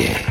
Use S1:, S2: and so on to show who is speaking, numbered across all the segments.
S1: nadie.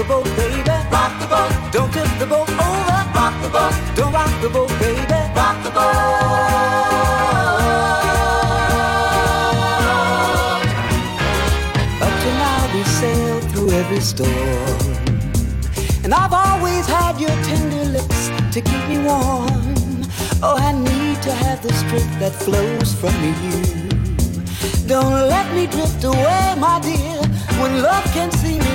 S1: the boat, baby. Rock the boat. Don't tip the boat over. Rock the boat. Don't rock the boat, baby. Rock the boat. Up to now we sailed through every storm, and I've always had your tender lips to keep me warm. Oh, I need to have the strength that flows from you. Don't let me drift away, my dear, when love can see me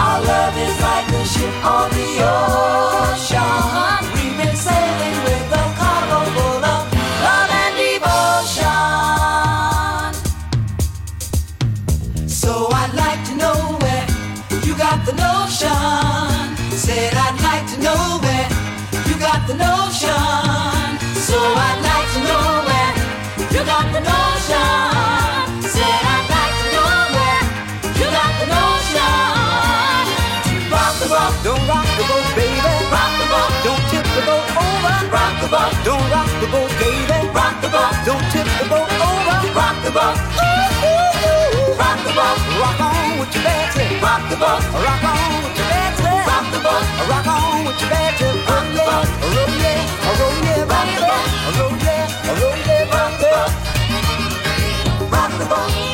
S1: our love is like a ship on the ocean. We've been sailing with a cargo full of love and devotion. So I'd like to know where you got the notion. Said I'd like to know where you got the notion. So I'd like to know where you got the notion. Don't rock the boat, baby. Rock the boat. Don't tip the boat over. Rock the boat. Ooh, ooh, ooh. Rock the boat. Rock on with your bad backsy. Rock the boat. Rock on with your bad backsy. Rock the boat. Rock on with your bad backsy. Rock the boat. Roll yeah, oh, roll oh, yeah, rock the boat. Roll yeah, roll yeah, rock the boat. Rock the boat.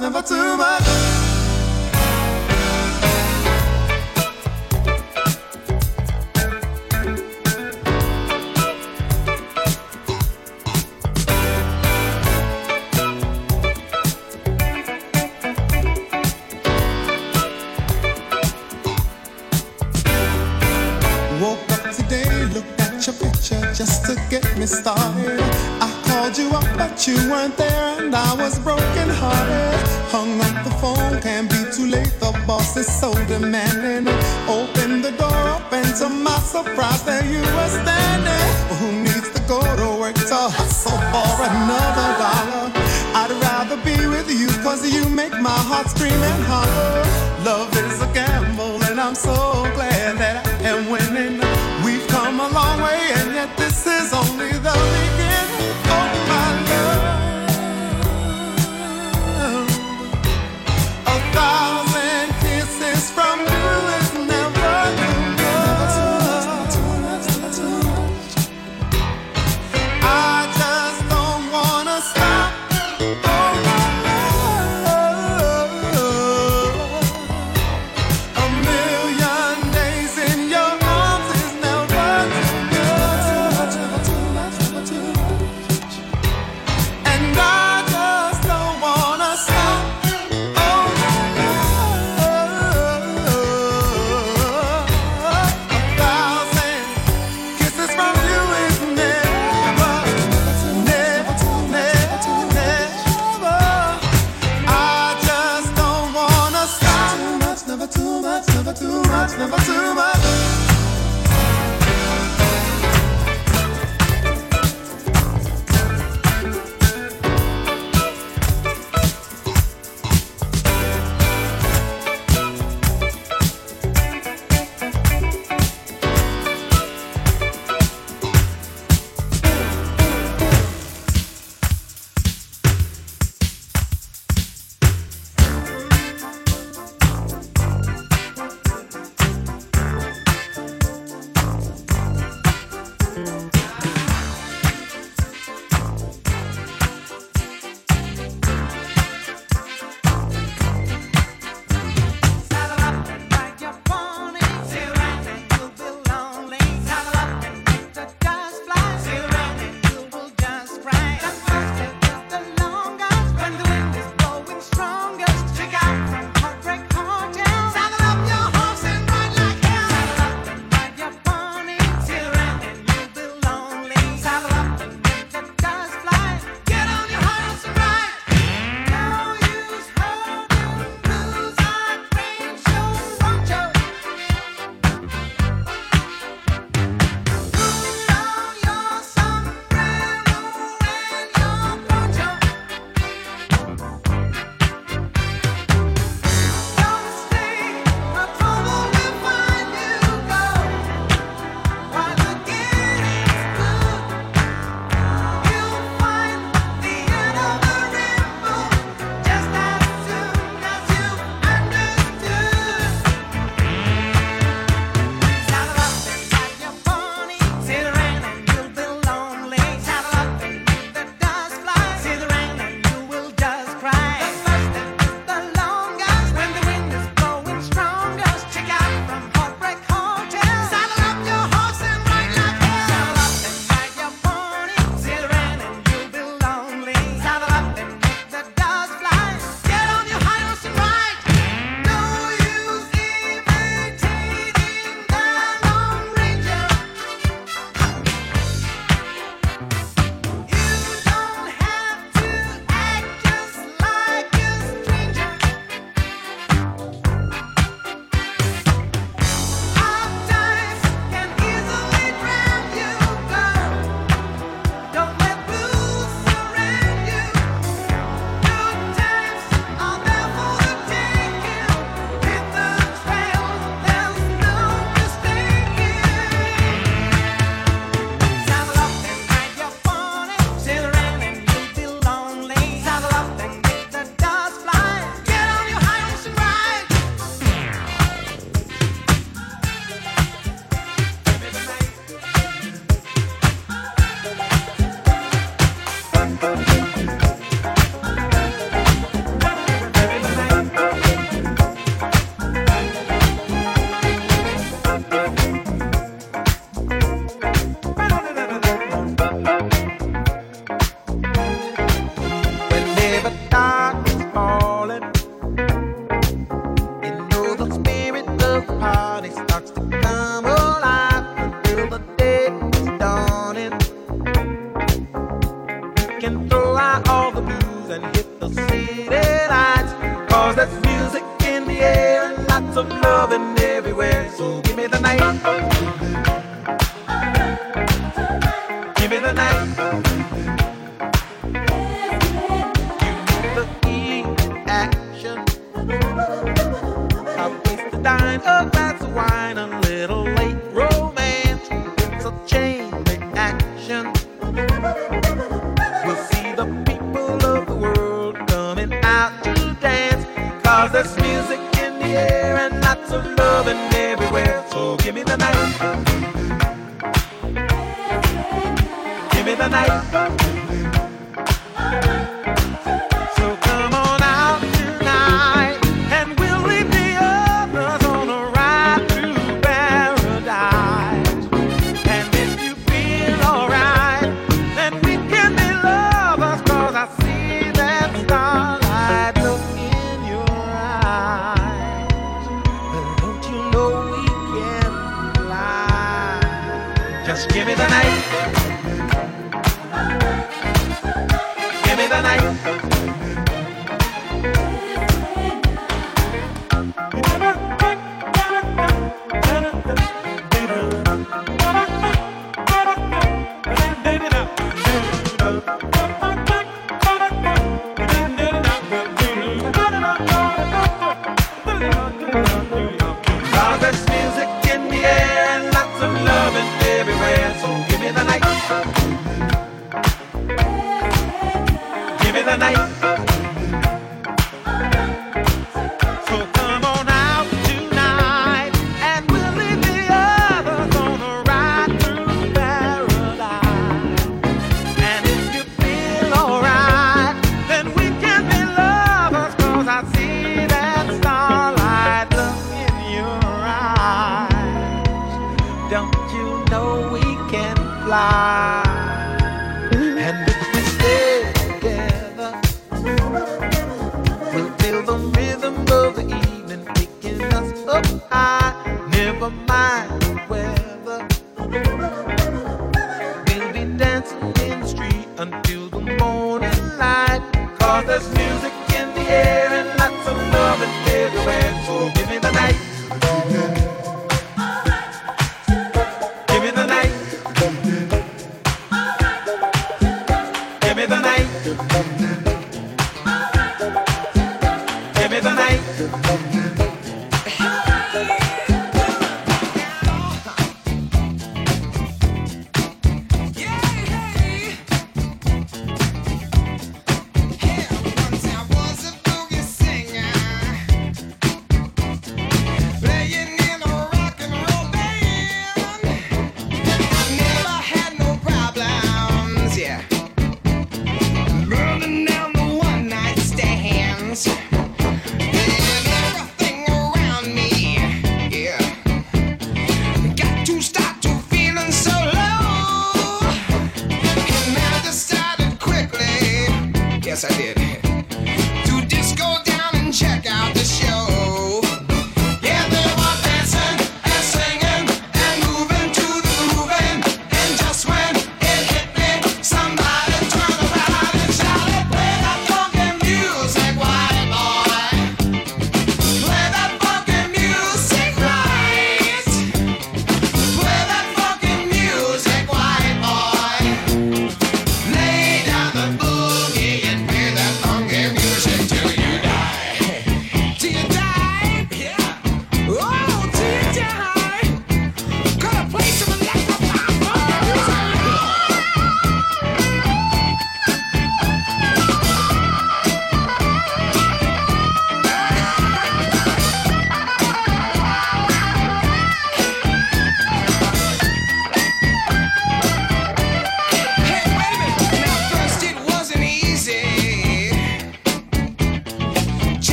S2: Never too much. Woke up today, looked at your picture just to get me started. I called you up, but you weren't there, and I was broken hearted. Hung up the phone, can't be too late. The boss is so demanding. Open the door up, and to my surprise, there you were standing. Who needs to go to work to hustle for another dollar? I'd rather be with you, cause you make my heart scream and holler. Love is a gamble, and I'm so glad that I am winning.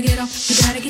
S3: Gotta get off, you gotta get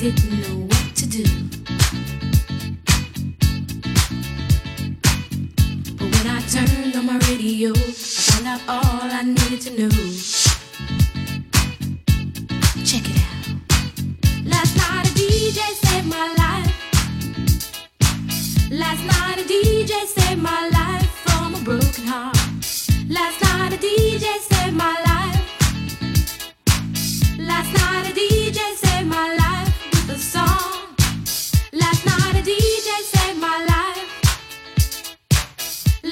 S3: didn't know what to do. But when I turned on my radio, I found out all I needed to know. Check it out. Last night a DJ saved my life. Last night a DJ saved my life from a broken heart. Last night a DJ saved my life. Last night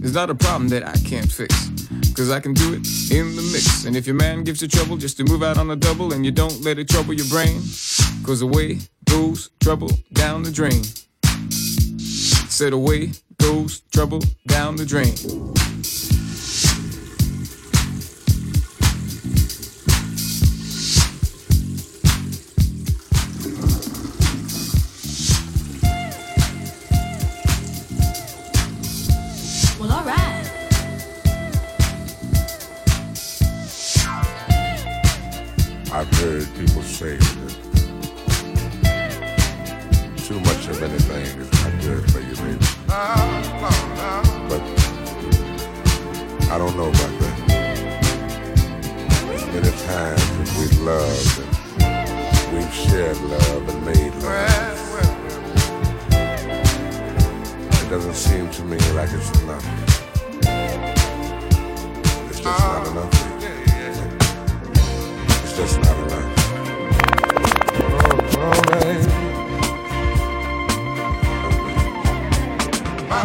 S4: It's not a problem that I can't fix. Cause I can do it in the mix. And if your man gives you trouble just to move out on the double and you don't let it trouble your brain, cause away goes trouble down the drain. Said away goes trouble down the drain.
S5: It doesn't seem to me like it's enough. It's just not oh. enough. It's just not enough. Oh, oh, baby.
S6: My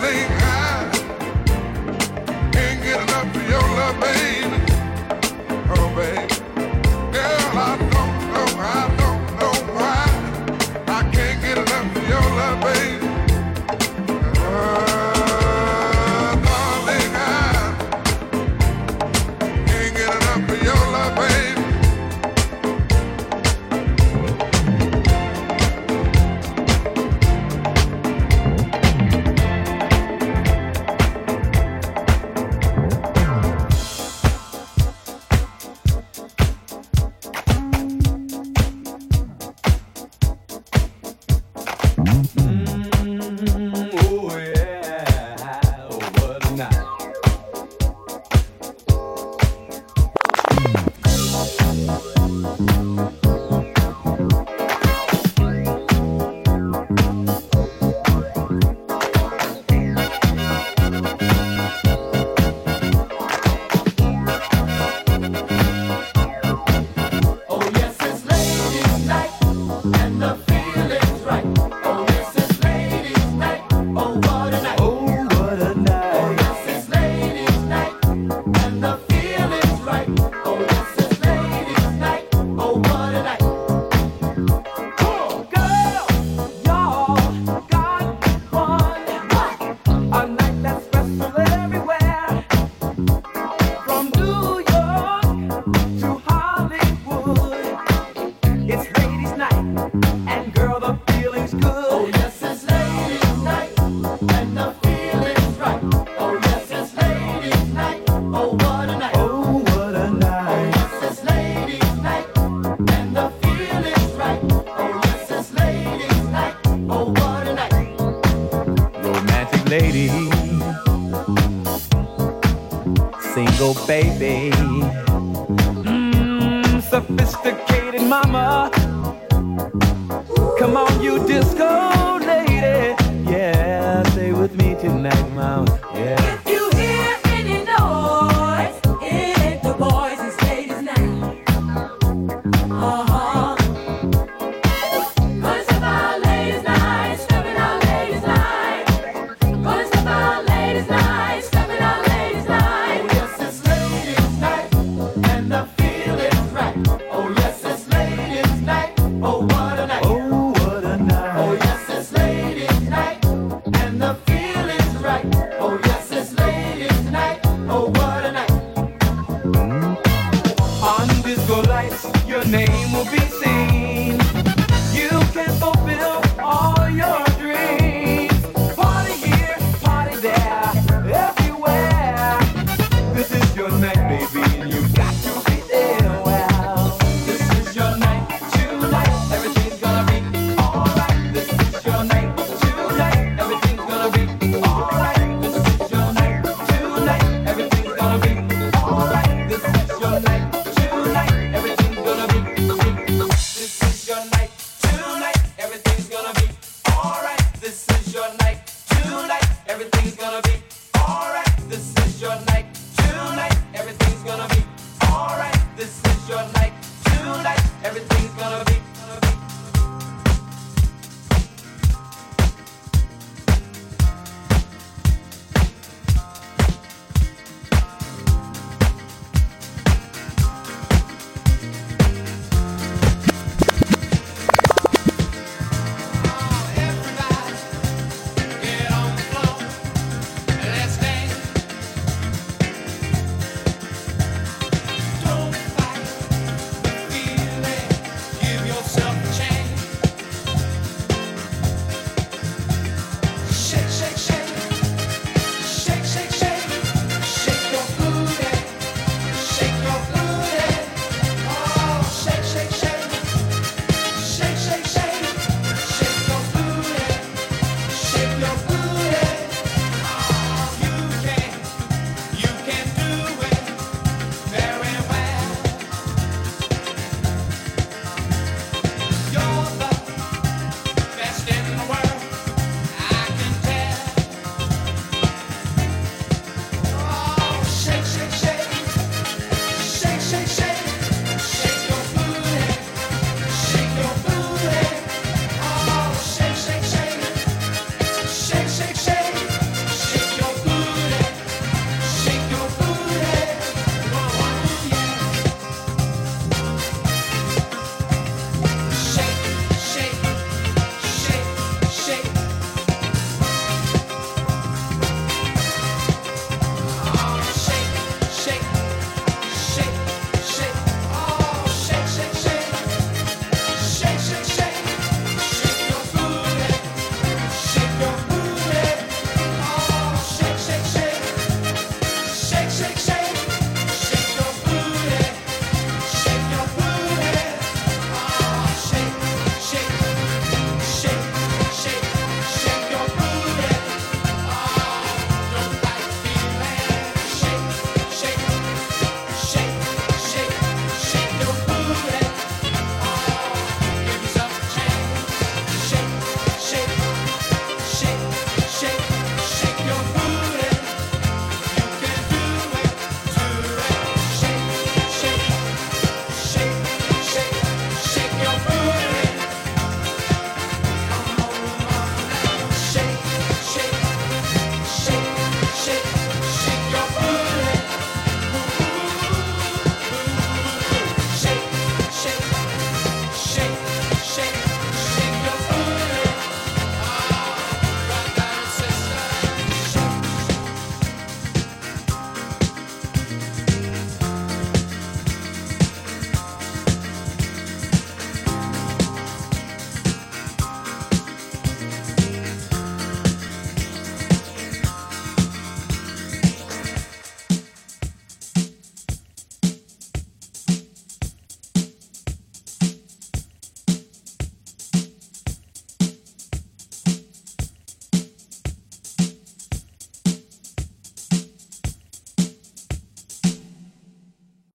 S7: thing